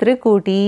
त्रिकुटी